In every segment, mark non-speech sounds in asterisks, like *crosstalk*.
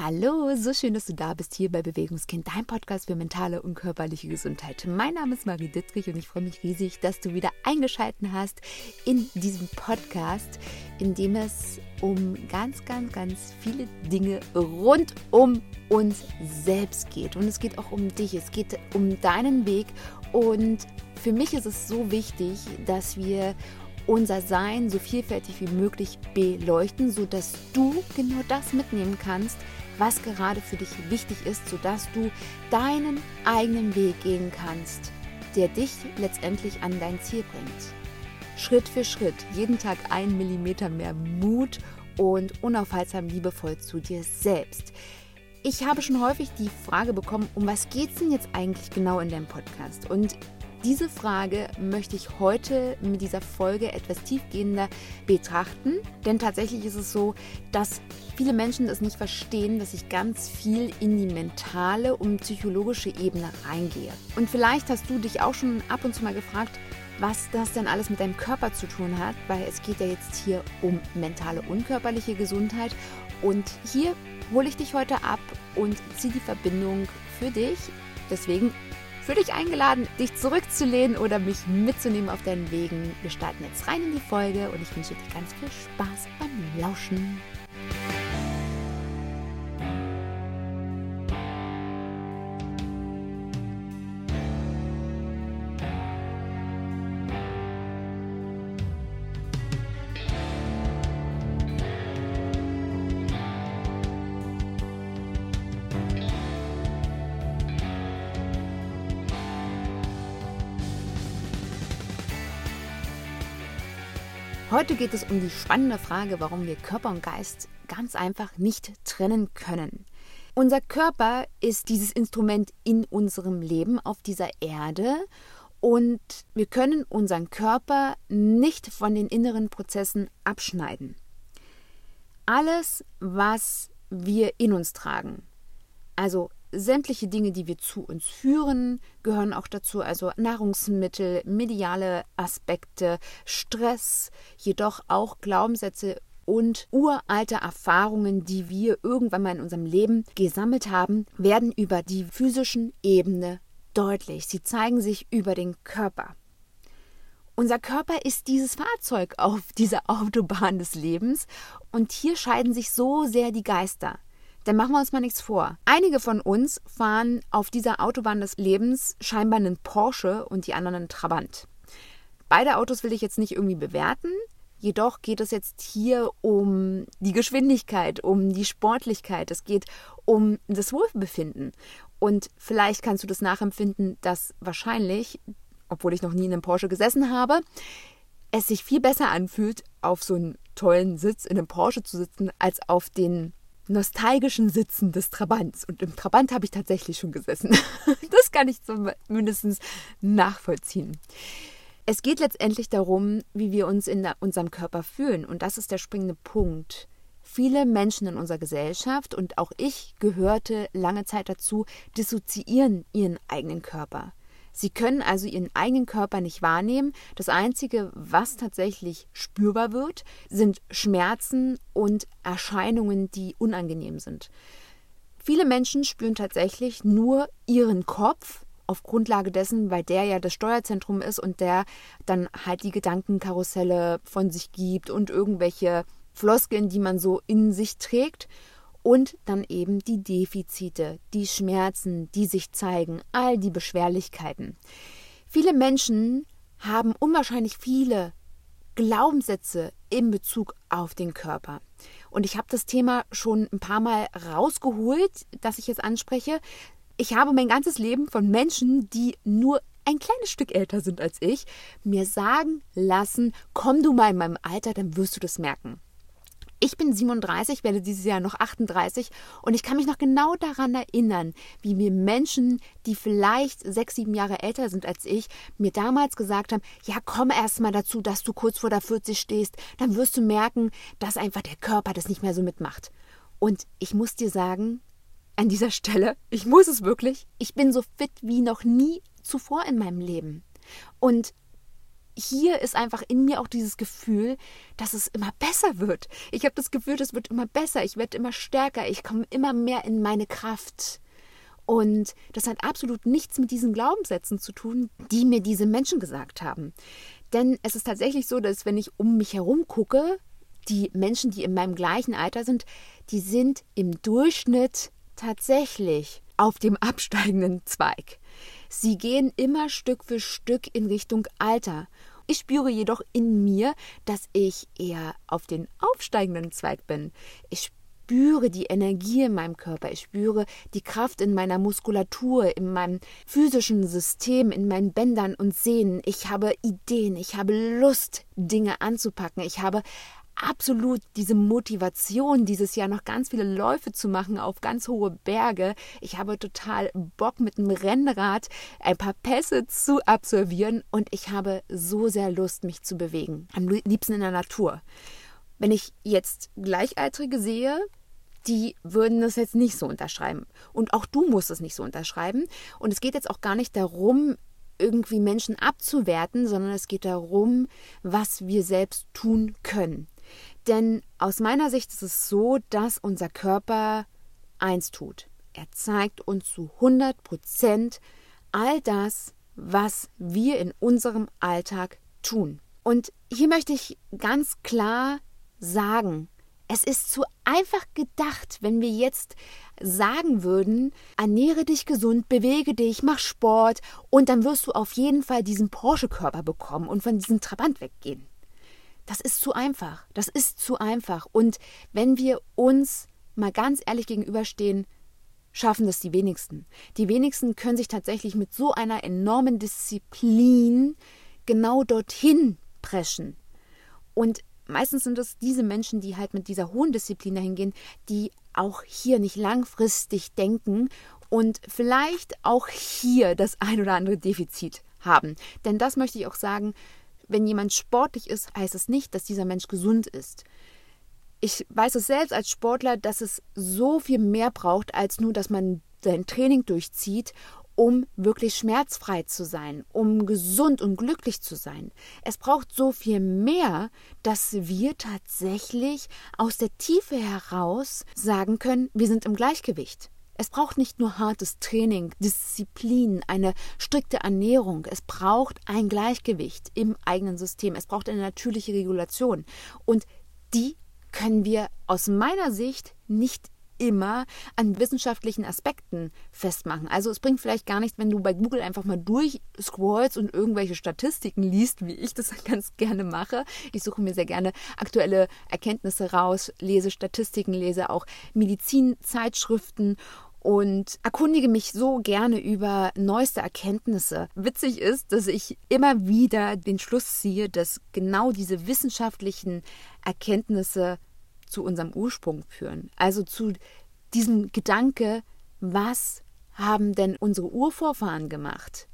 Hallo, so schön, dass du da bist hier bei Bewegungskind, dein Podcast für mentale und körperliche Gesundheit. Mein Name ist Marie Dittrich und ich freue mich riesig, dass du wieder eingeschaltet hast in diesem Podcast, in dem es um ganz, ganz, ganz viele Dinge rund um uns selbst geht. Und es geht auch um dich, es geht um deinen Weg. Und für mich ist es so wichtig, dass wir unser Sein so vielfältig wie möglich beleuchten, sodass du genau das mitnehmen kannst, was gerade für dich wichtig ist, sodass du deinen eigenen Weg gehen kannst, der dich letztendlich an dein Ziel bringt. Schritt für Schritt, jeden Tag ein Millimeter mehr Mut und unaufhaltsam liebevoll zu dir selbst. Ich habe schon häufig die Frage bekommen, um was geht es denn jetzt eigentlich genau in deinem Podcast? Und diese Frage möchte ich heute mit dieser Folge etwas tiefgehender betrachten, denn tatsächlich ist es so, dass viele Menschen es nicht verstehen, dass ich ganz viel in die mentale und psychologische Ebene reingehe. Und vielleicht hast du dich auch schon ab und zu mal gefragt, was das denn alles mit deinem Körper zu tun hat, weil es geht ja jetzt hier um mentale und körperliche Gesundheit. Und hier hole ich dich heute ab und ziehe die Verbindung für dich. Deswegen für dich eingeladen, dich zurückzulehnen oder mich mitzunehmen auf deinen Wegen. Wir starten jetzt rein in die Folge und ich wünsche dir ganz viel Spaß beim Lauschen. Heute geht es um die spannende Frage, warum wir Körper und Geist ganz einfach nicht trennen können. Unser Körper ist dieses Instrument in unserem Leben auf dieser Erde und wir können unseren Körper nicht von den inneren Prozessen abschneiden. Alles, was wir in uns tragen, also sämtliche Dinge, die wir zu uns führen, gehören auch dazu, also Nahrungsmittel, mediale Aspekte, Stress, jedoch auch Glaubenssätze und uralte Erfahrungen, die wir irgendwann mal in unserem Leben gesammelt haben, werden über die physischen Ebene deutlich. Sie zeigen sich über den Körper. Unser Körper ist dieses Fahrzeug auf dieser *laughs* Autobahn des Lebens und hier scheiden sich so sehr die Geister. Denn machen wir uns mal nichts vor. Einige von uns fahren auf dieser Autobahn des Lebens scheinbar einen Porsche und die anderen einen Trabant. Beide Autos will ich jetzt nicht irgendwie bewerten. Jedoch geht es jetzt hier um die Geschwindigkeit, um die Sportlichkeit. Es geht um das Wohlbefinden. Und vielleicht kannst du das nachempfinden, dass wahrscheinlich, obwohl ich noch nie in einem Porsche gesessen habe, es sich viel besser anfühlt, auf so einem tollen Sitz in einem Porsche zu sitzen, als auf den nostalgischen Sitzen des Trabants. Und im Trabant habe ich tatsächlich schon gesessen. *laughs* Das kann ich zumindest nachvollziehen. Es geht letztendlich darum, wie wir uns in unserem Körper fühlen. Und das ist der springende Punkt. Viele Menschen in unserer Gesellschaft und auch ich gehörte lange Zeit dazu, dissoziieren ihren eigenen Körper. Sie können also ihren eigenen Körper nicht wahrnehmen. Das Einzige, was tatsächlich spürbar wird, sind Schmerzen und Erscheinungen, die unangenehm sind. Viele Menschen spüren tatsächlich nur ihren Kopf auf Grundlage dessen, weil der ja das Steuerzentrum ist und der dann halt die Gedankenkarusselle von sich gibt und irgendwelche Floskeln, die man so in sich trägt und dann eben die Defizite, die Schmerzen, die sich zeigen, all die Beschwerlichkeiten. Viele Menschen haben unwahrscheinlich viele Glaubenssätze in Bezug auf den Körper. Und ich habe das Thema schon ein paar Mal rausgeholt, das ich jetzt anspreche. Ich habe mein ganzes Leben von Menschen, die nur ein kleines Stück älter sind als ich, mir sagen lassen, komm du mal in meinem Alter, dann wirst du das merken. Ich bin 37, werde dieses Jahr noch 38 und ich kann mich noch genau daran erinnern, wie mir Menschen, die vielleicht sechs, sieben Jahre älter sind als ich, mir damals gesagt haben, ja, komm erst mal dazu, dass du kurz vor der 40 stehst, dann wirst du merken, dass einfach der Körper das nicht mehr so mitmacht. Und ich muss dir sagen, an dieser Stelle, ich muss es wirklich, ich bin so fit wie noch nie zuvor in meinem Leben. Und hier ist einfach in mir auch dieses Gefühl, dass es immer besser wird. Ich habe das Gefühl, es wird immer besser, ich werde immer stärker, ich komme immer mehr in meine Kraft. Und das hat absolut nichts mit diesen Glaubenssätzen zu tun, die mir diese Menschen gesagt haben. Denn es ist tatsächlich so, dass wenn ich um mich herum gucke, die Menschen, die in meinem gleichen Alter sind, die sind im Durchschnitt tatsächlich auf dem absteigenden Zweig. Sie gehen immer Stück für Stück in Richtung Alter. Ich spüre jedoch in mir, dass ich eher auf den aufsteigenden Zweig bin. Ich spüre die Energie in meinem Körper, ich spüre die Kraft in meiner Muskulatur, in meinem physischen System, in meinen Bändern und Sehnen. Ich habe Ideen, ich habe Lust, Dinge anzupacken. Ich habe absolut diese Motivation, dieses Jahr noch ganz viele Läufe zu machen auf ganz hohe Berge. Ich habe total Bock, mit dem Rennrad ein paar Pässe zu absolvieren und ich habe so sehr Lust, mich zu bewegen. Am liebsten in der Natur. Wenn ich jetzt Gleichaltrige sehe, die würden das jetzt nicht so unterschreiben. Und auch du musst es nicht so unterschreiben. Und es geht jetzt auch gar nicht darum, irgendwie Menschen abzuwerten, sondern es geht darum, was wir selbst tun können. Denn aus meiner Sicht ist es so, dass unser Körper eins tut. Er zeigt uns zu 100 Prozent all das, was wir in unserem Alltag tun. Und hier möchte ich ganz klar sagen, es ist zu einfach gedacht, wenn wir jetzt sagen würden, ernähre dich gesund, bewege dich, mach Sport und dann wirst du auf jeden Fall diesen Porsche-Körper bekommen und von diesem Trabant weggehen. Das ist zu einfach. Das ist zu einfach. Und wenn wir uns mal ganz ehrlich gegenüberstehen, schaffen das die wenigsten. Die wenigsten können sich tatsächlich mit so einer enormen Disziplin genau dorthin preschen. Und meistens sind es diese Menschen, die halt mit dieser hohen Disziplin dahin gehen, die auch hier nicht langfristig denken und vielleicht auch hier das ein oder andere Defizit haben. Denn das möchte ich auch sagen, wenn jemand sportlich ist, heißt es nicht, dass dieser Mensch gesund ist. Ich weiß es selbst als Sportler, dass es so viel mehr braucht, als nur, dass man sein Training durchzieht um wirklich schmerzfrei zu sein, um gesund und glücklich zu sein. Es braucht so viel mehr, dass wir tatsächlich aus der Tiefe heraus sagen können, wir sind im Gleichgewicht. Es braucht nicht nur hartes Training, Disziplin, eine strikte Ernährung. Es braucht ein Gleichgewicht im eigenen System. Es braucht eine natürliche Regulation. Und die können wir aus meiner Sicht nicht immer an wissenschaftlichen Aspekten festmachen. Also es bringt vielleicht gar nichts, wenn du bei Google einfach mal durchscrollst und irgendwelche Statistiken liest, wie ich das *laughs* ganz gerne mache. Ich suche mir sehr gerne aktuelle Erkenntnisse raus, lese Statistiken, lese auch Medizinzeitschriften und erkundige mich so gerne über neueste Erkenntnisse. Witzig ist, dass ich immer wieder den Schluss ziehe, dass genau diese wissenschaftlichen Erkenntnisse zu unserem Ursprung führen. Also zu diesem Gedanke, was haben denn unsere Urvorfahren gemacht?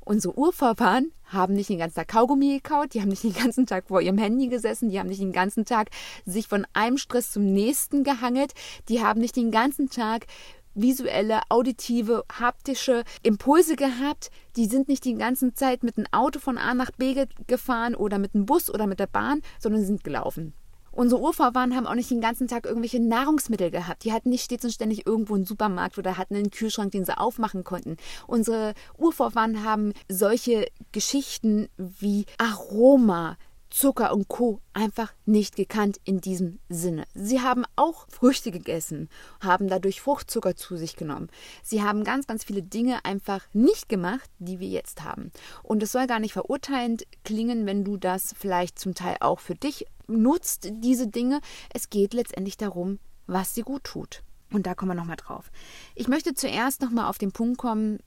Unsere Urvorfahren haben nicht den ganzen Tag Kaugummi gekaut, die haben nicht den ganzen Tag vor ihrem Handy gesessen, die haben nicht den ganzen Tag sich von einem Stress zum nächsten gehangelt, die haben nicht den ganzen Tag visuelle, auditive, haptische Impulse gehabt. Die sind nicht die ganze Zeit mit dem Auto von A nach B gefahren oder mit dem Bus oder mit der Bahn, sondern sind gelaufen. Unsere Urvorfahren haben auch nicht den ganzen Tag irgendwelche Nahrungsmittel gehabt. Die hatten nicht stets und ständig irgendwo einen Supermarkt oder hatten einen Kühlschrank, den sie aufmachen konnten. Unsere Urvorfahren haben solche Geschichten wie Aroma, Zucker und Co. einfach nicht gekannt in diesem Sinne. Sie haben auch Früchte gegessen, haben dadurch Fruchtzucker zu sich genommen. Sie haben ganz, ganz viele Dinge einfach nicht gemacht, die wir jetzt haben. Und es soll gar nicht verurteilend klingen, wenn du das vielleicht zum Teil auch für dich nutzt, diese Dinge. Es geht letztendlich darum, was sie gut tut. Und da kommen wir nochmal drauf. Ich möchte zuerst nochmal auf den Punkt kommen,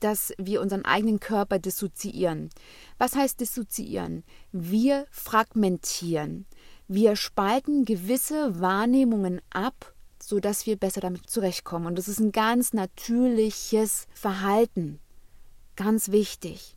dass wir unseren eigenen Körper dissoziieren. Was heißt dissoziieren? Wir fragmentieren. Wir spalten gewisse Wahrnehmungen ab, sodass wir besser damit zurechtkommen. Und das ist ein ganz natürliches Verhalten. Ganz wichtig.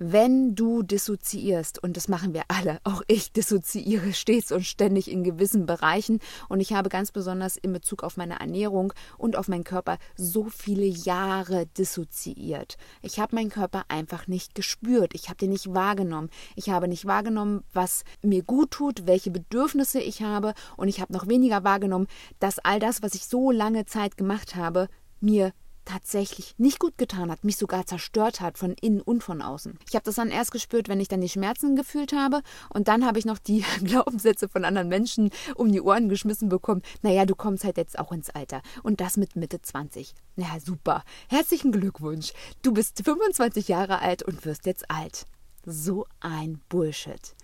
Wenn du dissoziierst, und das machen wir alle, auch ich dissoziiere stets und ständig in gewissen Bereichen, und ich habe ganz besonders in Bezug auf meine Ernährung und auf meinen Körper so viele Jahre dissoziiert. Ich habe meinen Körper einfach nicht gespürt, ich habe den nicht wahrgenommen. Ich habe nicht wahrgenommen, was mir gut tut, welche Bedürfnisse ich habe, und ich habe noch weniger wahrgenommen, dass all das, was ich so lange Zeit gemacht habe, mir tatsächlich nicht gut getan hat, mich sogar zerstört hat von innen und von außen. Ich habe das dann erst gespürt, wenn ich dann die Schmerzen gefühlt habe und dann habe ich noch die *laughs* Glaubenssätze von anderen Menschen um die Ohren geschmissen bekommen. Naja, du kommst halt jetzt auch ins Alter und das mit Mitte 20. Na super, herzlichen Glückwunsch. Du bist 25 Jahre alt und wirst jetzt alt. So ein Bullshit.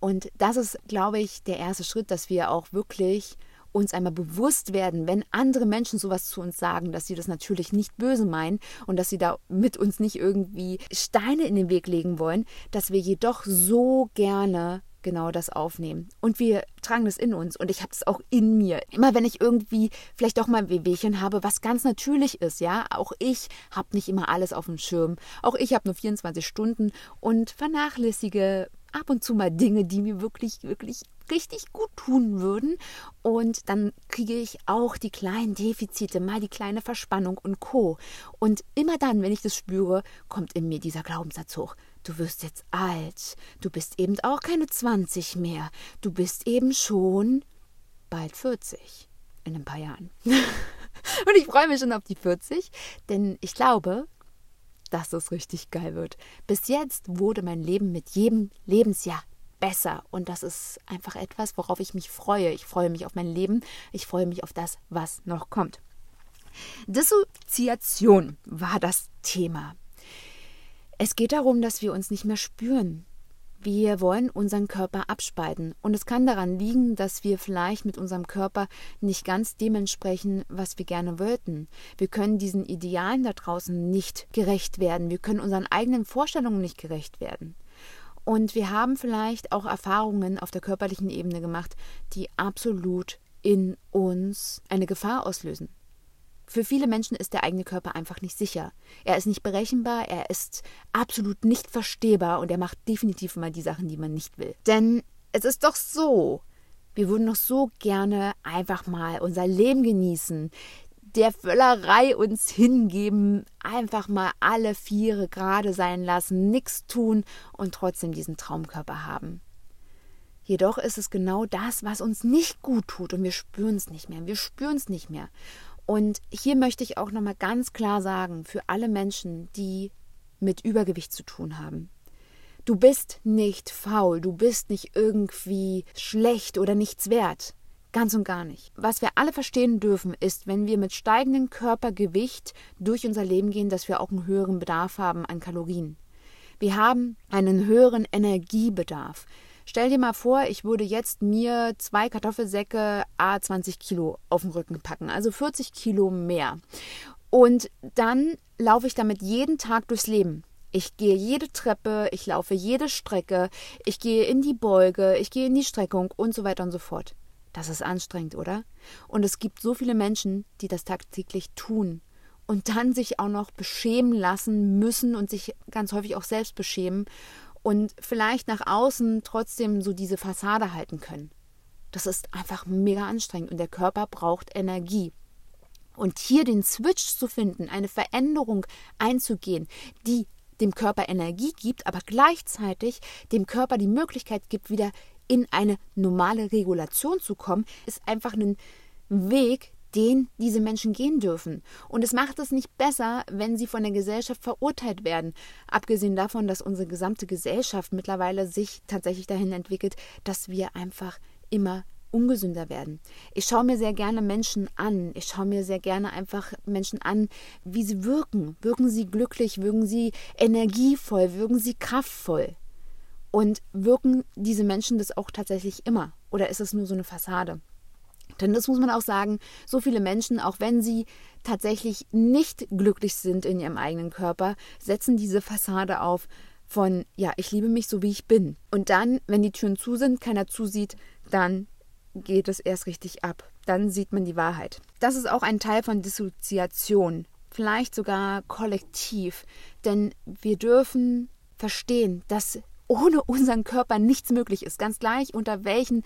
Und das ist, glaube ich, der erste Schritt, dass wir auch wirklich uns einmal bewusst werden, wenn andere Menschen sowas zu uns sagen, dass sie das natürlich nicht böse meinen und dass sie da mit uns nicht irgendwie Steine in den Weg legen wollen, dass wir jedoch so gerne genau das aufnehmen. Und wir tragen das in uns und ich habe es auch in mir. Immer wenn ich irgendwie vielleicht auch mal ein Wehwehchen habe, was ganz natürlich ist, ja, auch ich habe nicht immer alles auf dem Schirm. Auch ich habe nur 24 Stunden und vernachlässige ab und zu mal Dinge, die mir wirklich, wirklich richtig gut tun würden. Und dann kriege ich auch die kleinen Defizite, mal die kleine Verspannung und Co. Und immer dann, wenn ich das spüre, kommt in mir dieser Glaubenssatz hoch. Du wirst jetzt alt. Du bist eben auch keine 20 mehr. Du bist eben schon bald 40. In ein paar Jahren. *laughs* und ich freue mich schon auf die 40, denn ich glaube, dass es richtig geil wird. Bis jetzt wurde mein Leben mit jedem Lebensjahr besser. Und das ist einfach etwas, worauf ich mich freue. Ich freue mich auf mein Leben. Ich freue mich auf das, was noch kommt. Dissoziation war das Thema. Es geht darum, dass wir uns nicht mehr spüren. Wir wollen unseren Körper abspalten. Und es kann daran liegen, dass wir vielleicht mit unserem Körper nicht ganz dementsprechend, was wir gerne wollten. Wir können diesen Idealen da draußen nicht gerecht werden. Wir können unseren eigenen Vorstellungen nicht gerecht werden. Und wir haben vielleicht auch Erfahrungen auf der körperlichen Ebene gemacht, die absolut in uns eine Gefahr auslösen. Für viele Menschen ist der eigene Körper einfach nicht sicher. Er ist nicht berechenbar, er ist absolut nicht verstehbar und er macht definitiv mal die Sachen, die man nicht will. Denn es ist doch so, wir würden doch so gerne einfach mal unser Leben genießen, der Völlerei uns hingeben, einfach mal alle Viere gerade sein lassen, nichts tun und trotzdem diesen Traumkörper haben. Jedoch ist es genau das, was uns nicht gut tut und wir spüren es nicht mehr. Wir spüren es nicht mehr. Und hier möchte ich auch nochmal ganz klar sagen, für alle Menschen, die mit Übergewicht zu tun haben. Du bist nicht faul, du bist nicht irgendwie schlecht oder nichts wert. Ganz und gar nicht. Was wir alle verstehen dürfen, ist, wenn wir mit steigendem Körpergewicht durch unser Leben gehen, dass wir auch einen höheren Bedarf haben an Kalorien. Wir haben einen höheren Energiebedarf. Stell dir mal vor, ich würde jetzt mir zwei Kartoffelsäcke A 20 Kilo auf den Rücken packen, also 40 Kilo mehr. Und dann laufe ich damit jeden Tag durchs Leben. Ich gehe jede Treppe, ich laufe jede Strecke, ich gehe in die Beuge, ich gehe in die Streckung und so weiter und so fort. Das ist anstrengend, oder? Und es gibt so viele Menschen, die das tagtäglich tun und dann sich auch noch beschämen lassen müssen und sich ganz häufig auch selbst beschämen und vielleicht nach außen trotzdem so diese Fassade halten können. Das ist einfach mega anstrengend und der Körper braucht Energie. Und hier den Switch zu finden, eine Veränderung einzugehen, die dem Körper Energie gibt, aber gleichzeitig dem Körper die Möglichkeit gibt, wieder in eine normale Regulation zu kommen, ist einfach ein Weg, den diese Menschen gehen dürfen. Und es macht es nicht besser, wenn sie von der Gesellschaft verurteilt werden. Abgesehen davon, dass unsere gesamte Gesellschaft mittlerweile sich tatsächlich dahin entwickelt, dass wir einfach immer ungesünder werden. Ich schaue mir sehr gerne Menschen an. Ich schaue mir sehr gerne einfach Menschen an, wie sie wirken. Wirken sie glücklich, wirken sie energievoll, wirken sie kraftvoll. Und wirken diese Menschen das auch tatsächlich immer? Oder ist es nur so eine Fassade? Denn das muss man auch sagen, so viele Menschen, auch wenn sie tatsächlich nicht glücklich sind in ihrem eigenen Körper, setzen diese Fassade auf von, ja, ich liebe mich so, wie ich bin. Und dann, wenn die Türen zu sind, keiner zusieht, dann geht es erst richtig ab. Dann sieht man die Wahrheit. Das ist auch ein Teil von Dissoziation, vielleicht sogar kollektiv, denn wir dürfen verstehen, dass ohne unseren Körper nichts möglich ist, ganz gleich unter welchen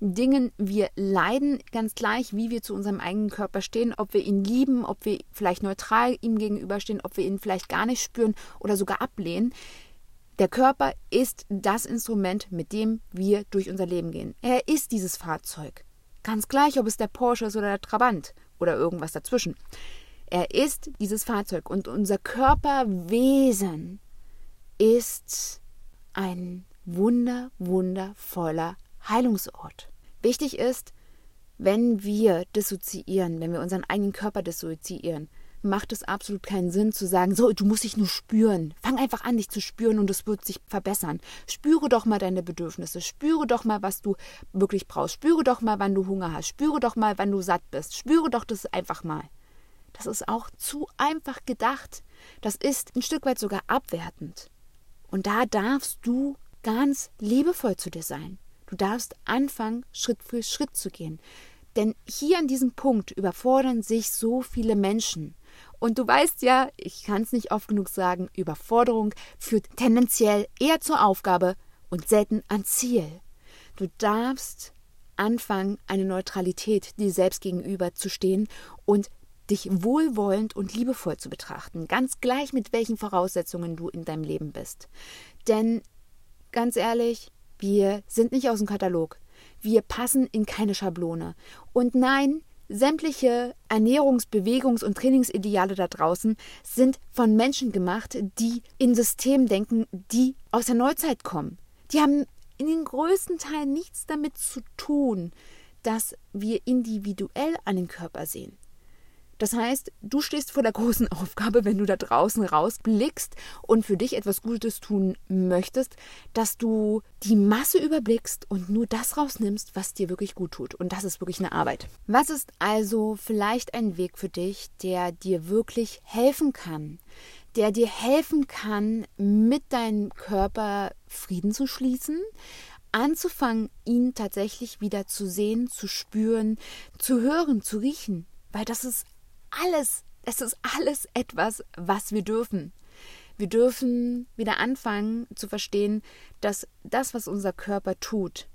Dingen wir leiden, ganz gleich, wie wir zu unserem eigenen Körper stehen, ob wir ihn lieben, ob wir vielleicht neutral ihm gegenüberstehen, ob wir ihn vielleicht gar nicht spüren oder sogar ablehnen. Der Körper ist das Instrument, mit dem wir durch unser Leben gehen. Er ist dieses Fahrzeug. Ganz gleich, ob es der Porsche ist oder der Trabant oder irgendwas dazwischen. Er ist dieses Fahrzeug und unser Körperwesen ist ein wunder, wundervoller Heilungsort. Wichtig ist, wenn wir dissoziieren, wenn wir unseren eigenen Körper dissoziieren, macht es absolut keinen Sinn zu sagen, so, du musst dich nur spüren. Fang einfach an, dich zu spüren und es wird sich verbessern. Spüre doch mal deine Bedürfnisse. Spüre doch mal, was du wirklich brauchst. Spüre doch mal, wann du Hunger hast. Spüre doch mal, wann du satt bist. Spüre doch das einfach mal. Das ist auch zu einfach gedacht. Das ist ein Stück weit sogar abwertend. Und da darfst du ganz liebevoll zu dir sein. Du darfst anfangen, Schritt für Schritt zu gehen. Denn hier an diesem Punkt überfordern sich so viele Menschen. Und du weißt ja, ich kann es nicht oft genug sagen, Überforderung führt tendenziell eher zur Aufgabe und selten ans Ziel. Du darfst anfangen, eine Neutralität dir selbst gegenüber zu stehen und dich wohlwollend und liebevoll zu betrachten, ganz gleich mit welchen Voraussetzungen du in deinem Leben bist. Denn ganz ehrlich, wir sind nicht aus dem Katalog. Wir passen in keine Schablone. Und nein, sämtliche Ernährungs-, Bewegungs- und Trainingsideale da draußen sind von Menschen gemacht, die in Systemen denken, die aus der Neuzeit kommen. Die haben in den größten Teilen nichts damit zu tun, dass wir individuell einen Körper sehen. Das heißt, du stehst vor der großen *laughs* Aufgabe, wenn du da draußen rausblickst und für dich etwas Gutes tun möchtest, dass du die Masse überblickst und nur das rausnimmst, was dir wirklich gut tut. Und das ist wirklich eine Arbeit. Was ist also vielleicht ein Weg für dich, der dir wirklich helfen kann? Der dir helfen kann, mit deinem Körper Frieden zu schließen, anzufangen, ihn tatsächlich wieder zu sehen, zu spüren, zu hören, zu riechen. Weil das ist alles, es ist alles etwas, was wir dürfen. Wir dürfen wieder anfangen zu verstehen, dass das, was unser Körper tut,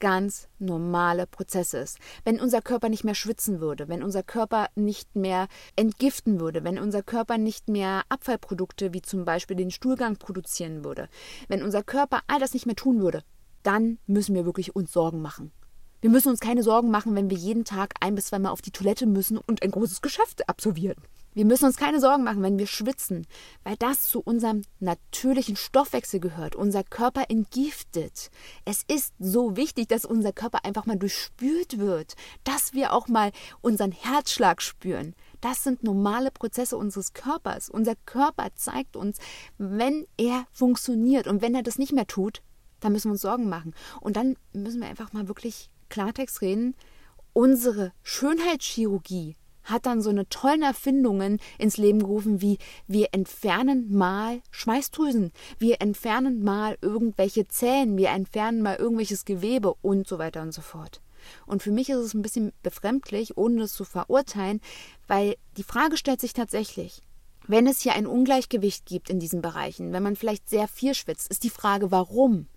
ganz normale Prozesse ist. Wenn unser Körper nicht mehr schwitzen würde, wenn unser Körper nicht mehr entgiften würde, wenn unser Körper nicht mehr Abfallprodukte wie zum Beispiel den Stuhlgang produzieren würde, wenn unser Körper all das nicht mehr tun würde, dann müssen wir wirklich uns Sorgen machen. Wir müssen uns keine Sorgen machen, wenn wir jeden Tag ein bis zweimal auf die Toilette müssen und ein großes Geschäft absolvieren. Wir müssen uns keine Sorgen machen, wenn wir schwitzen, weil das zu unserem natürlichen Stoffwechsel gehört. Unser Körper entgiftet. Es ist so wichtig, dass unser Körper einfach mal durchspült wird, dass wir auch mal unseren Herzschlag spüren. Das sind normale Prozesse unseres Körpers. Unser Körper zeigt uns, wenn er funktioniert und wenn er das nicht mehr tut, dann müssen wir uns Sorgen machen. Und dann müssen wir einfach mal wirklich Klartext reden, unsere Schönheitschirurgie hat dann so eine tollen Erfindungen ins Leben gerufen, wie wir entfernen mal Schweißdrüsen, wir entfernen mal irgendwelche Zähne, wir entfernen mal irgendwelches Gewebe und so weiter und so fort. Und für mich ist es ein bisschen befremdlich, ohne das zu verurteilen, weil die Frage stellt sich tatsächlich, wenn es hier ein Ungleichgewicht gibt in diesen Bereichen, wenn man vielleicht sehr viel schwitzt, ist die Frage, warum?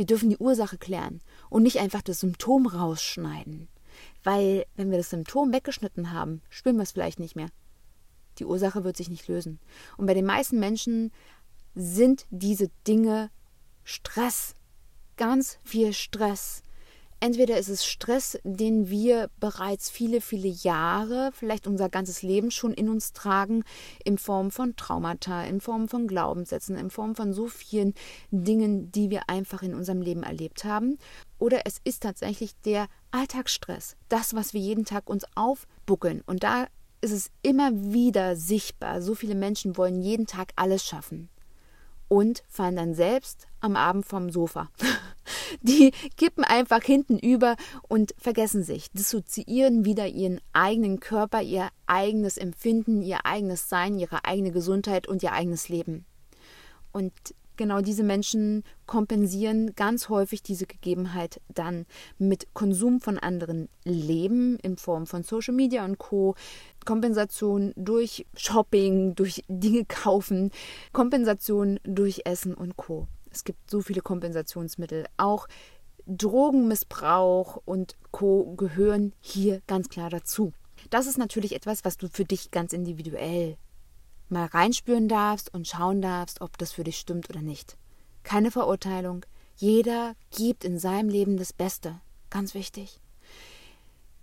Wir dürfen die Ursache klären und nicht einfach das Symptom rausschneiden. Weil, wenn wir das Symptom weggeschnitten haben, spüren wir es vielleicht nicht mehr. Die Ursache wird sich nicht lösen. Und bei den meisten Menschen sind diese Dinge Stress. Ganz viel Stress. Entweder ist es Stress, den wir bereits viele, viele Jahre, vielleicht unser ganzes Leben schon in uns tragen, in Form von Traumata, in Form von Glaubenssätzen, in Form von so vielen Dingen, die wir einfach in unserem Leben erlebt haben. Oder es ist tatsächlich der Alltagsstress, das, was wir jeden Tag uns aufbuckeln. Und da ist es immer wieder sichtbar. So viele Menschen wollen jeden Tag alles schaffen und fallen dann selbst am Abend vom Sofa. *laughs* Die kippen einfach hinten über und vergessen sich, dissoziieren wieder ihren eigenen Körper, ihr eigenes Empfinden, ihr eigenes Sein, ihre eigene Gesundheit und ihr eigenes Leben. Und genau diese Menschen kompensieren ganz häufig diese Gegebenheit dann mit Konsum von anderen Leben in Form von Social Media und Co. Kompensation durch Shopping, durch Dinge kaufen, Kompensation durch Essen und Co. Es gibt so viele Kompensationsmittel. Auch Drogenmissbrauch und Co gehören hier ganz klar dazu. Das ist natürlich etwas, was du für dich ganz individuell mal reinspüren darfst und schauen darfst, ob das für dich stimmt oder nicht. Keine Verurteilung. Jeder gibt in seinem Leben das Beste. Ganz wichtig.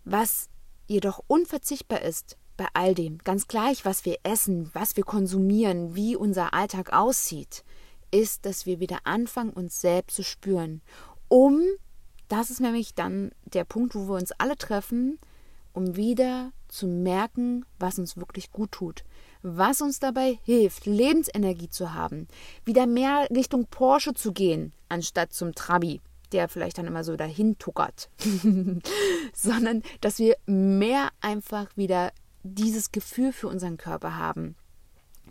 Was jedoch unverzichtbar ist bei all dem, ganz gleich, was wir essen, was wir konsumieren, wie unser Alltag aussieht, ist, dass wir wieder anfangen, uns selbst zu spüren, um, das ist nämlich dann der Punkt, wo wir uns alle treffen, um wieder zu merken, was uns wirklich gut tut, was uns dabei hilft, Lebensenergie zu haben, wieder mehr Richtung Porsche zu gehen, anstatt zum Trabi, der vielleicht dann immer so dahin tuckert, *laughs* sondern dass wir mehr einfach wieder dieses Gefühl für unseren Körper haben.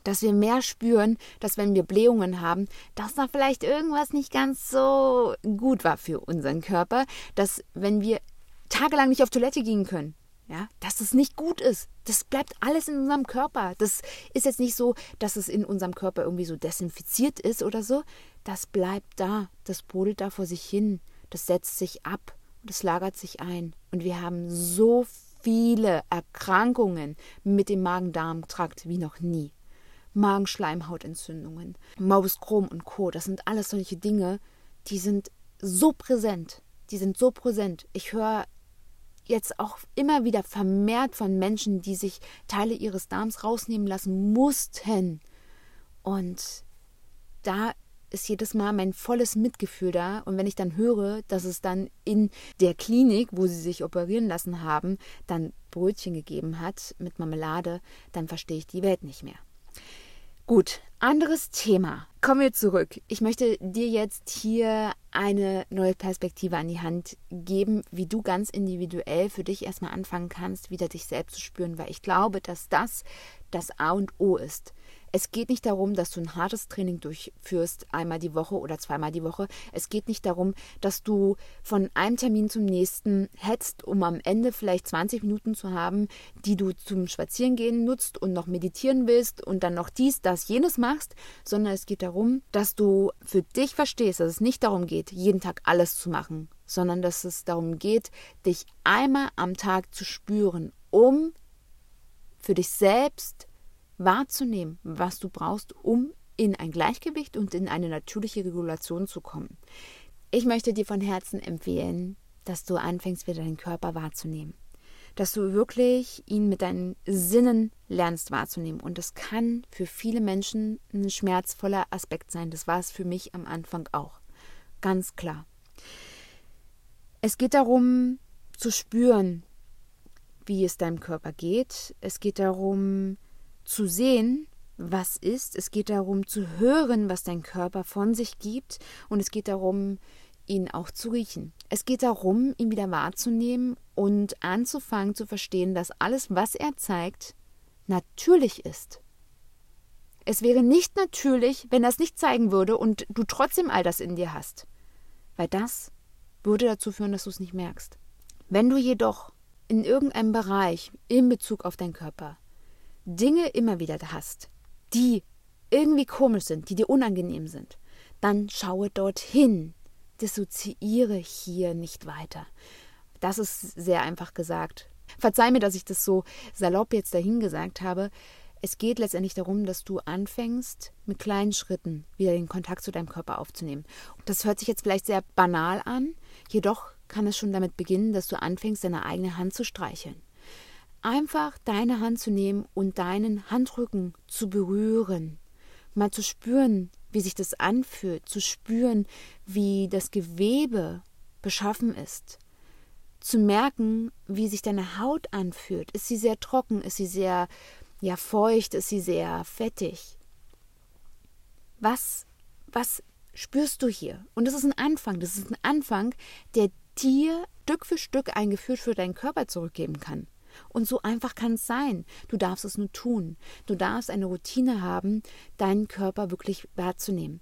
Dass wir mehr spüren, dass wenn wir Blähungen haben, dass da vielleicht irgendwas nicht ganz so gut war für unseren Körper, dass wenn wir tagelang nicht auf Toilette gehen können, ja, dass es nicht gut ist. Das bleibt alles in unserem Körper. Das ist jetzt nicht so, dass es in unserem Körper irgendwie so desinfiziert ist oder so. Das bleibt da. Das brodelt da vor sich hin. Das setzt sich ab. Das lagert sich ein. Und wir haben so viele Erkrankungen mit dem Magen-Darm-Trakt wie noch nie. Magenschleimhautentzündungen, Mauskrom und Co. Das sind alles solche Dinge, die sind so präsent. Die sind so präsent. Ich höre jetzt auch immer wieder vermehrt von Menschen, die sich Teile ihres Darms rausnehmen lassen mussten. Und da ist jedes Mal mein volles Mitgefühl da. Und wenn ich dann höre, dass es dann in der Klinik, wo sie sich operieren lassen haben, dann Brötchen gegeben hat mit Marmelade, dann verstehe ich die Welt nicht mehr. Gut, anderes Thema. Kommen wir zurück. Ich möchte dir jetzt hier eine neue Perspektive an die Hand geben, wie du ganz individuell für dich erstmal anfangen kannst, wieder dich selbst zu spüren, weil ich glaube, dass das das A und O ist. Es geht nicht darum, dass du ein hartes Training durchführst, einmal die Woche oder zweimal die Woche. Es geht nicht darum, dass du von einem Termin zum nächsten hetzt, um am Ende vielleicht 20 Minuten zu haben, die du zum Spazierengehen nutzt und noch meditieren willst und dann noch dies, das, jenes machst, sondern es geht darum, dass du für dich verstehst, dass es nicht darum geht, jeden Tag alles zu machen, sondern dass es darum geht, dich einmal am Tag zu spüren, um für dich selbst wahrzunehmen, was du brauchst, um in ein Gleichgewicht und in eine natürliche Regulation zu kommen. Ich möchte dir von Herzen empfehlen, dass du anfängst, wieder deinen Körper wahrzunehmen. Dass du wirklich ihn mit deinen Sinnen lernst wahrzunehmen. Und das kann für viele Menschen ein schmerzvoller Aspekt sein. Das war es für mich am Anfang auch. Ganz klar. Es geht darum, zu spüren, wie es deinem Körper geht. Es geht darum, zu sehen, was ist. Es geht darum zu hören, was dein Körper von sich gibt. Und es geht darum, ihn auch zu riechen. Es geht darum, ihn wieder wahrzunehmen und anzufangen zu verstehen, dass alles, was er zeigt, natürlich ist. Es wäre nicht natürlich, wenn er es nicht zeigen würde und du trotzdem all das in dir hast. Weil das würde dazu führen, dass du es nicht merkst. Wenn du jedoch in irgendeinem Bereich in Bezug auf deinen Körper Dinge immer wieder hast, die irgendwie komisch sind, die dir unangenehm sind, dann schaue dorthin. Dissoziiere hier nicht weiter. Das ist sehr einfach gesagt. Verzeih mir, dass ich das so salopp jetzt dahin gesagt habe. Es geht letztendlich darum, dass du anfängst, mit kleinen Schritten wieder den Kontakt zu deinem Körper aufzunehmen. Das hört sich jetzt vielleicht sehr banal an, jedoch kann es schon damit beginnen, dass du anfängst, deine eigene Hand zu streicheln einfach deine Hand zu nehmen und deinen Handrücken zu berühren, mal zu spüren, wie sich das anfühlt, zu spüren, wie das Gewebe beschaffen ist, zu merken, wie sich deine Haut anfühlt. Ist sie sehr trocken? Ist sie sehr ja, feucht? Ist sie sehr fettig? Was, was spürst du hier? Und das ist ein Anfang. Das ist ein Anfang, der dir Stück für Stück ein Gefühl für deinen Körper zurückgeben kann. Und so einfach kann es sein. Du darfst es nur tun. Du darfst eine Routine haben, deinen Körper wirklich wahrzunehmen.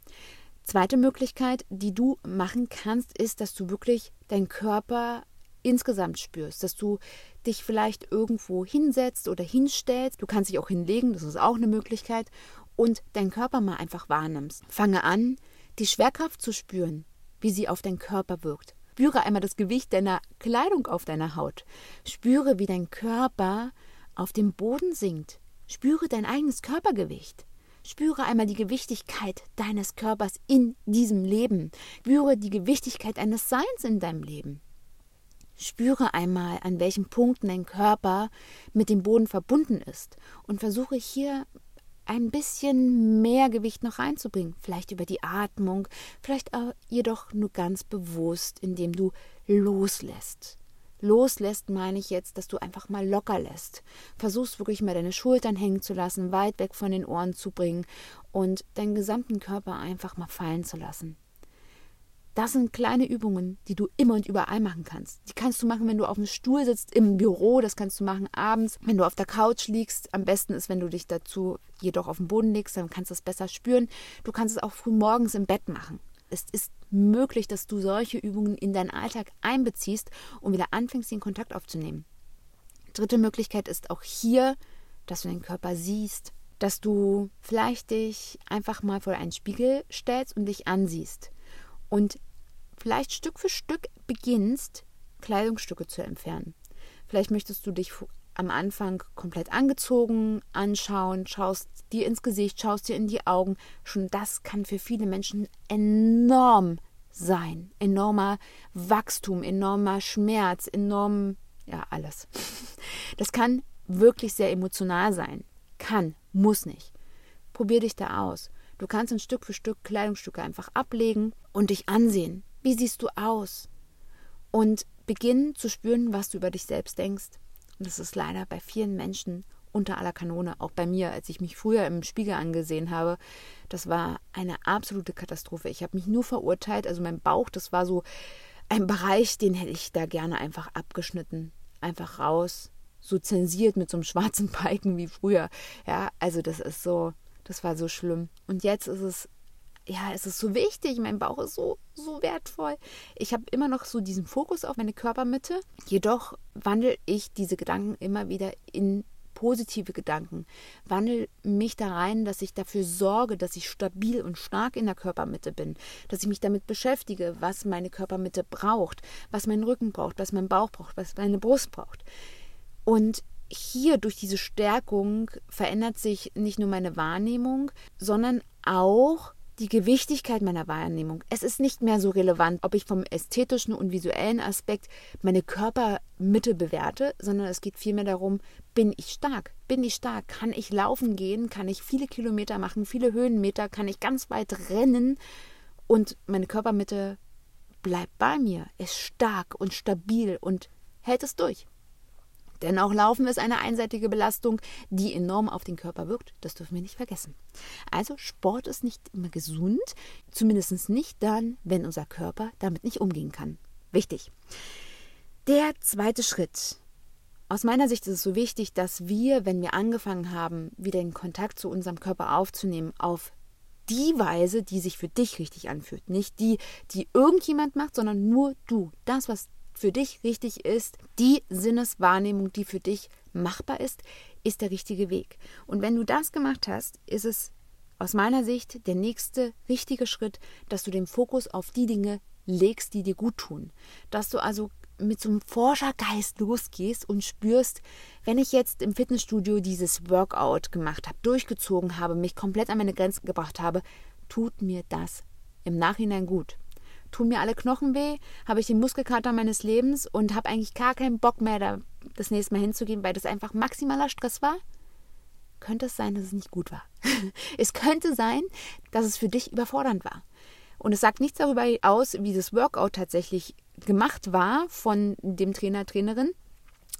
Zweite Möglichkeit, die du machen kannst, ist, dass du wirklich deinen Körper insgesamt spürst, dass du dich vielleicht irgendwo hinsetzt oder hinstellst. Du kannst dich auch hinlegen, das ist auch eine Möglichkeit. Und deinen Körper mal einfach wahrnimmst. Fange an, die Schwerkraft zu spüren, wie sie auf deinen Körper wirkt. Spüre einmal das Gewicht deiner Kleidung auf deiner Haut. Spüre, wie dein Körper auf dem Boden sinkt. Spüre dein eigenes Körpergewicht. Spüre einmal die Gewichtigkeit deines Körpers in diesem Leben. Spüre die Gewichtigkeit eines Seins in deinem Leben. Spüre einmal, an welchen Punkten dein Körper mit dem Boden verbunden ist und versuche hier ein bisschen mehr Gewicht noch reinzubringen. Vielleicht über die Atmung, vielleicht jedoch nur ganz bewusst, indem du loslässt. Loslässt meine ich jetzt, dass du einfach mal locker lässt. Versuchst wirklich mal deine Schultern hängen zu lassen, weit weg von den Ohren zu bringen und deinen gesamten Körper einfach mal fallen zu lassen. Das sind kleine Übungen, die du immer und überall machen kannst. Die kannst du machen, wenn du auf dem Stuhl sitzt im Büro, das kannst du machen abends, wenn du auf der Couch liegst. Am besten ist, wenn du dich dazu jedoch auf den Boden legst, dann kannst du es besser spüren. Du kannst es auch früh morgens im Bett machen. Es ist möglich, dass du solche Übungen in deinen Alltag einbeziehst und wieder anfängst, den Kontakt aufzunehmen. Dritte Möglichkeit ist auch hier, dass du den Körper siehst, dass du vielleicht dich einfach mal vor einen Spiegel stellst und dich ansiehst und vielleicht Stück für Stück beginnst, Kleidungsstücke zu entfernen. Vielleicht möchtest du dich am Anfang komplett angezogen anschauen, schaust dir ins Gesicht, schaust dir in die Augen. Schon das kann für viele Menschen enorm sein. Enormer Wachstum, enormer Schmerz, enorm, ja, alles. *laughs* Das kann wirklich sehr emotional sein. Kann, muss nicht. Probier dich da aus. Du kannst ein Stück für Stück Kleidungsstücke einfach ablegen und dich ansehen. Wie siehst du aus? Und beginnen zu spüren, was du über dich selbst denkst. Und das ist leider bei vielen Menschen unter aller Kanone, auch bei mir, als ich mich früher im Spiegel angesehen habe. Das war eine absolute Katastrophe. Ich habe mich nur verurteilt. Also mein Bauch, das war so ein Bereich, den hätte ich da gerne einfach abgeschnitten. Einfach raus. So zensiert mit so einem schwarzen Balken wie früher. Ja, also das ist so, das war so schlimm. Und jetzt ist es, ja, es ist so wichtig. Mein Bauch ist so, so wertvoll. Ich habe immer noch so diesen Fokus auf meine Körpermitte. Jedoch wandle ich diese Gedanken immer wieder in positive Gedanken. Wandel mich da rein, dass ich dafür sorge, dass ich stabil und stark in der Körpermitte bin, dass ich mich damit beschäftige, was meine Körpermitte braucht, was mein Rücken braucht, was mein Bauch braucht, was meine Brust braucht. Und hier durch diese Stärkung verändert sich nicht nur meine Wahrnehmung, sondern auch die Gewichtigkeit meiner Wahrnehmung. Es ist nicht mehr so relevant, ob ich vom ästhetischen und visuellen Aspekt meine Körpermitte bewerte, sondern es geht vielmehr darum, bin ich stark? Bin ich stark? Kann ich laufen gehen? Kann ich viele Kilometer machen, viele Höhenmeter? Kann ich ganz weit rennen? Und meine Körpermitte bleibt bei mir, ist stark und stabil und hält es durch. Denn auch Laufen ist eine einseitige Belastung, die enorm auf den Körper wirkt. Das dürfen wir nicht vergessen. Also Sport ist nicht immer gesund, zumindest nicht dann, wenn unser Körper damit nicht umgehen kann. Wichtig. Der zweite Schritt. Aus meiner Sicht ist es so wichtig, dass wir, wenn wir angefangen haben, wieder den Kontakt zu unserem Körper aufzunehmen, auf die Weise, die sich für dich richtig anfühlt. Nicht die, die irgendjemand macht, sondern nur du. Das, was für dich richtig ist, die Sinneswahrnehmung, die für dich machbar ist, ist der richtige Weg. Und wenn du das gemacht hast, ist es aus meiner Sicht der nächste richtige Schritt, dass du den Fokus auf die Dinge legst, die dir gut tun. Dass du also mit so einem Forschergeist losgehst und spürst, wenn ich jetzt im Fitnessstudio dieses Workout gemacht habe, durchgezogen habe, mich komplett an meine Grenzen gebracht habe, tut mir das im Nachhinein gut tun mir alle Knochen weh, habe ich den Muskelkater meines Lebens und habe eigentlich gar keinen Bock mehr, da das nächste Mal hinzugehen, weil das einfach maximaler Stress war? Könnte es sein, dass es nicht gut war. *laughs* es könnte sein, dass es für dich überfordernd war. Und es sagt nichts darüber aus, wie das Workout tatsächlich gemacht war von dem Trainer, Trainerin,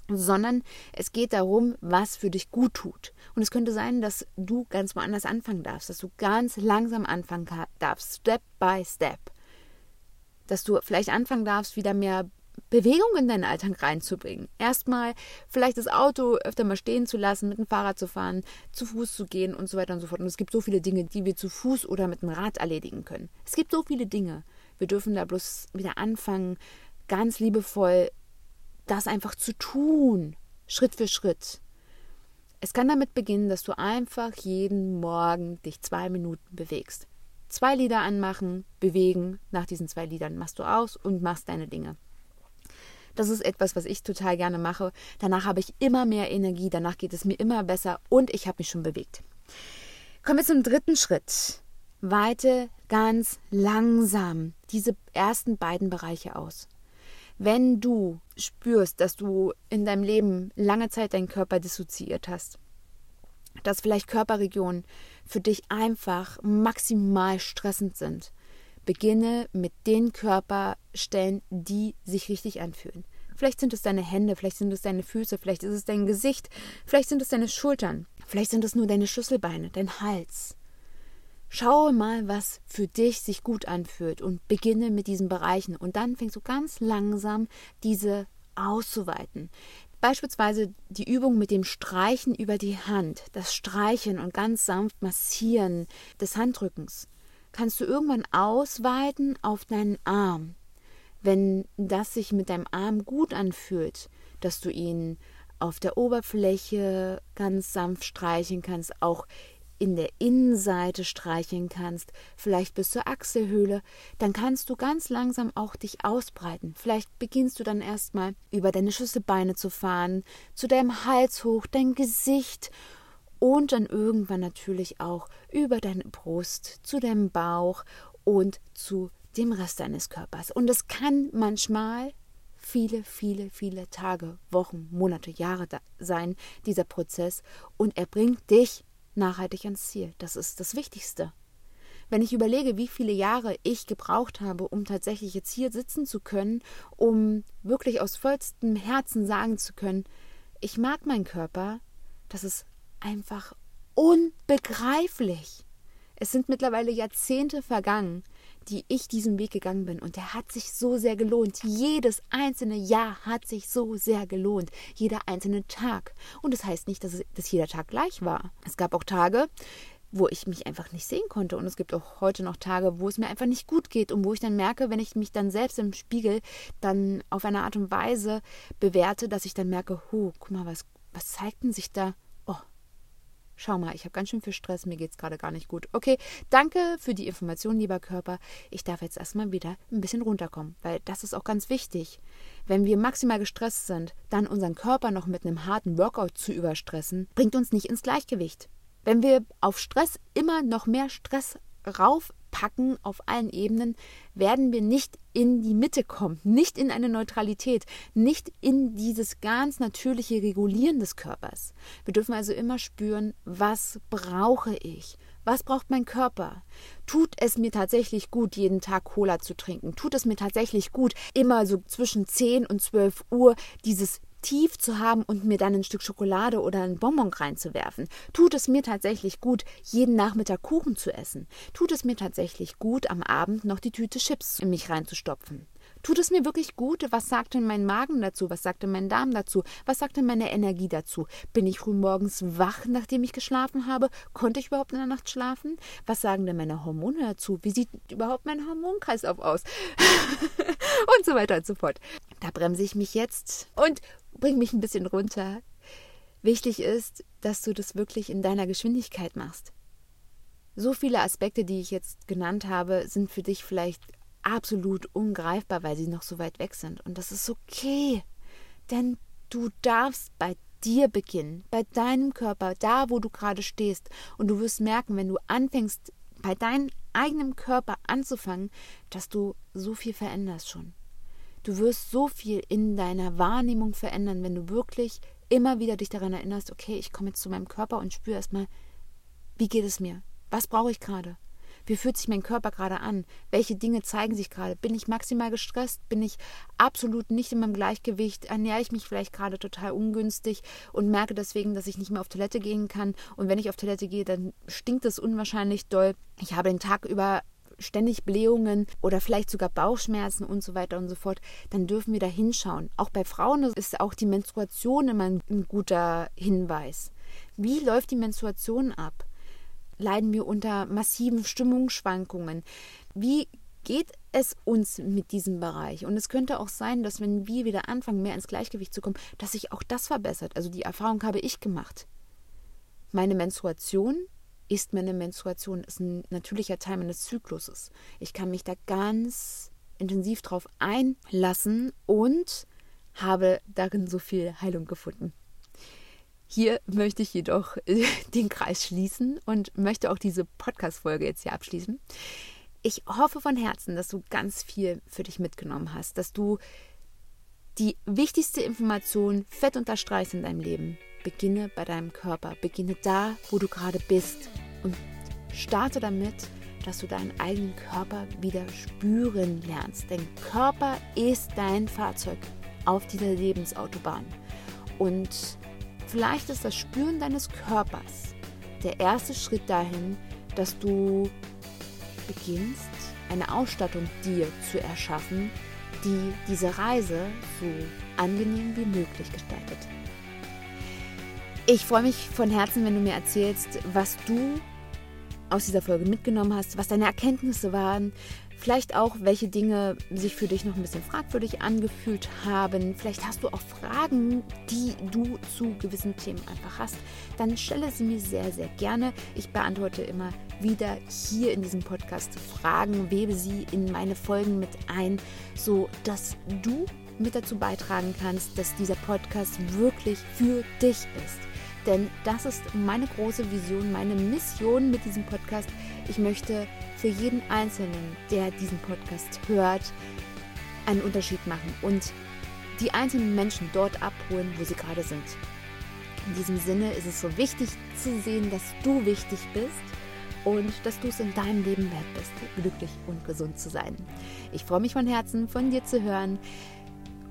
sondern es geht darum, was für dich gut tut. Und es könnte sein, dass du ganz woanders anfangen darfst, dass du ganz langsam anfangen darfst, Step by Step dass du vielleicht anfangen darfst, wieder mehr Bewegung in deinen Alltag reinzubringen. Erstmal vielleicht das Auto öfter mal stehen zu lassen, mit dem Fahrrad zu fahren, zu Fuß zu gehen und so weiter und so fort. Und es gibt so viele Dinge, die wir zu Fuß oder mit dem Rad erledigen können. Es gibt so viele Dinge. Wir dürfen da bloß wieder anfangen, ganz liebevoll das einfach zu tun, Schritt für Schritt. Es kann damit beginnen, dass du einfach jeden Morgen dich zwei Minuten bewegst. Zwei Lieder anmachen, bewegen, nach diesen zwei Liedern machst du aus und machst deine Dinge. Das ist etwas, was ich total gerne mache. Danach habe ich immer mehr Energie, danach geht es mir immer besser und ich habe mich schon bewegt. Kommen wir zum dritten Schritt. Weite ganz langsam diese ersten beiden Bereiche aus. Wenn du spürst, dass du in deinem Leben lange Zeit deinen Körper dissoziiert hast, dass vielleicht Körperregionen für dich einfach maximal stressend sind, beginne mit den Körperstellen, die sich richtig anfühlen. Vielleicht sind es deine Hände, vielleicht sind es deine Füße, vielleicht ist es dein Gesicht, vielleicht sind es deine Schultern, vielleicht sind es nur deine Schlüsselbeine, dein Hals. Schaue mal, was für dich sich gut anfühlt und beginne mit diesen Bereichen. Und dann fängst du ganz langsam diese auszuweiten. Beispielsweise die Übung mit dem Streichen über die Hand, das Streichen und ganz sanft Massieren des Handrückens, kannst du irgendwann ausweiten auf deinen Arm. Wenn das sich mit deinem Arm gut anfühlt, dass du ihn auf der Oberfläche ganz sanft streichen kannst, auch in der Innenseite streicheln kannst, vielleicht bis zur Achselhöhle, dann kannst du ganz langsam auch dich ausbreiten. Vielleicht beginnst du dann erstmal über deine Schlüsselbeine zu fahren, zu deinem Hals hoch, dein Gesicht und dann irgendwann natürlich auch über deine Brust, zu deinem Bauch und zu dem Rest deines Körpers. Und es kann manchmal viele, viele, viele Tage, Wochen, Monate, Jahre sein, dieser Prozess, und er bringt dich nachhaltig ans Ziel. Das ist das Wichtigste. Wenn ich überlege, wie viele Jahre ich gebraucht habe, um tatsächlich jetzt hier sitzen zu können, um wirklich aus vollstem Herzen sagen zu können, ich mag meinen Körper, das ist einfach unbegreiflich. Es sind mittlerweile Jahrzehnte vergangen, die ich diesen Weg gegangen bin. Und der hat sich so sehr gelohnt. Jedes einzelne Jahr hat sich so sehr gelohnt. Jeder einzelne Tag. Und das heißt nicht, dass, es, dass jeder Tag gleich war. Es gab auch Tage, wo ich mich einfach nicht sehen konnte. Und es gibt auch heute noch Tage, wo es mir einfach nicht gut geht und wo ich dann merke, wenn ich mich dann selbst im Spiegel dann auf eine Art und Weise bewerte, dass ich dann merke, huh, guck mal, was, was zeigt denn sich da? Schau mal, ich habe ganz schön viel Stress, mir geht es gerade gar nicht gut. Okay, danke für die Information, lieber Körper. Ich darf jetzt erstmal wieder ein bisschen runterkommen, weil das ist auch ganz wichtig. Wenn wir maximal gestresst sind, dann unseren Körper noch mit einem harten Workout zu überstressen, bringt uns nicht ins Gleichgewicht. Wenn wir auf Stress immer noch mehr Stress raufpacken auf allen Ebenen, werden wir nicht in die Mitte kommen, nicht in eine Neutralität, nicht in dieses ganz natürliche Regulieren des Körpers. Wir dürfen also immer spüren, was brauche ich? Was braucht mein Körper? Tut es mir tatsächlich gut, jeden Tag Cola zu trinken? Tut es mir tatsächlich gut, immer so zwischen 10 und 12 Uhr dieses tief zu haben und mir dann ein Stück Schokolade oder ein Bonbon reinzuwerfen? Tut es mir tatsächlich gut, jeden Nachmittag Kuchen zu essen? Tut es mir tatsächlich gut, am Abend noch die Tüte Chips in mich reinzustopfen? Tut es mir wirklich gut? Was sagt denn mein Magen dazu? Was sagt denn mein Darm dazu? Was sagt denn meine Energie dazu? Bin ich frühmorgens wach, nachdem ich geschlafen habe? Konnte ich überhaupt in der Nacht schlafen? Was sagen denn meine Hormone dazu? Wie sieht überhaupt mein Hormonkreislauf aus? *laughs* und so weiter und so fort. Da bremse ich mich jetzt und bring mich ein bisschen runter. Wichtig ist, dass du das wirklich in deiner Geschwindigkeit machst. So viele Aspekte, die ich jetzt genannt habe, sind für dich vielleicht absolut ungreifbar, weil sie noch so weit weg sind. Und das ist okay. Denn du darfst bei dir beginnen, bei deinem Körper, da wo du gerade stehst. Und du wirst merken, wenn du anfängst, bei deinem eigenen Körper anzufangen, dass du so viel veränderst schon. Du wirst so viel in deiner Wahrnehmung verändern, wenn du wirklich immer wieder dich daran erinnerst, okay, ich komme jetzt zu meinem Körper und spüre erstmal, wie geht es mir? Was brauche ich gerade? Wie fühlt sich mein Körper gerade an? Welche Dinge zeigen sich gerade? Bin ich maximal gestresst? Bin ich absolut nicht in meinem Gleichgewicht? Ernähre ich mich vielleicht gerade total ungünstig und merke deswegen, dass ich nicht mehr auf Toilette gehen kann? Und wenn ich auf Toilette gehe, dann stinkt es unwahrscheinlich doll. Ich habe den Tag über ständig Blähungen oder vielleicht sogar Bauchschmerzen und so weiter und so fort, dann dürfen wir da hinschauen. Auch bei Frauen ist auch die Menstruation immer ein, ein guter Hinweis. Wie läuft die Menstruation ab? Leiden wir unter massiven Stimmungsschwankungen? Wie geht es uns mit diesem Bereich? Und es könnte auch sein, dass wenn wir wieder anfangen, mehr ins Gleichgewicht zu kommen, dass sich auch das verbessert. Also die Erfahrung habe ich gemacht. Meine Menstruation ist meine Menstruation, ist ein natürlicher Teil meines Zykluses. Ich kann mich da ganz intensiv drauf einlassen und habe darin so viel Heilung gefunden. Hier möchte ich jedoch *laughs* den Kreis schließen und möchte auch diese Podcast-Folge jetzt hier abschließen. Ich hoffe von Herzen, dass du ganz viel für dich mitgenommen hast, dass du die wichtigste Information fett unterstreichst in deinem Leben. Beginne bei deinem Körper, beginne da, wo du gerade bist und starte damit, dass du deinen eigenen Körper wieder spüren lernst. Dein Körper ist dein Fahrzeug auf dieser Lebensautobahn. Und vielleicht ist das Spüren deines Körpers der erste Schritt dahin, dass du beginnst, eine Ausstattung dir zu erschaffen, die diese Reise so angenehm wie möglich gestaltet. Ich freue mich von Herzen, wenn du mir erzählst, was du aus dieser Folge mitgenommen hast, was deine Erkenntnisse waren, vielleicht auch, welche Dinge sich für dich noch ein bisschen fragwürdig angefühlt haben. Vielleicht hast du auch Fragen, die du zu gewissen Themen einfach hast. Dann stelle sie mir sehr, sehr gerne. Ich beantworte immer wieder hier in diesem Podcast Fragen, webe sie in meine Folgen mit ein, so dass du mit dazu beitragen kannst, dass dieser Podcast wirklich für dich ist. Denn das ist meine große Vision, meine Mission mit diesem Podcast. Ich möchte für jeden Einzelnen, der diesen Podcast hört, einen Unterschied machen und die einzelnen Menschen dort abholen, wo sie gerade sind. In diesem Sinne ist es so wichtig zu sehen, dass du wichtig bist und dass du es in deinem Leben wert bist, glücklich und gesund zu sein. Ich freue mich von Herzen, von dir zu hören.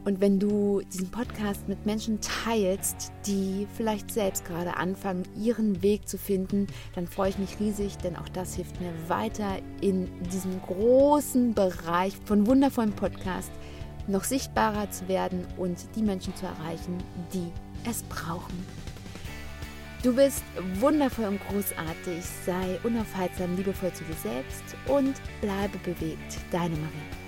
Und wenn du diesen Podcast mit Menschen teilst, die vielleicht selbst gerade anfangen, ihren Weg zu finden, dann freue ich mich riesig, denn auch das hilft mir weiter in diesem großen Bereich von wundervollen Podcasts noch sichtbarer zu werden und die Menschen zu erreichen, die es brauchen. Du bist wundervoll und großartig, sei unaufhaltsam, liebevoll zu dir selbst und bleibe bewegt. Deine Marie.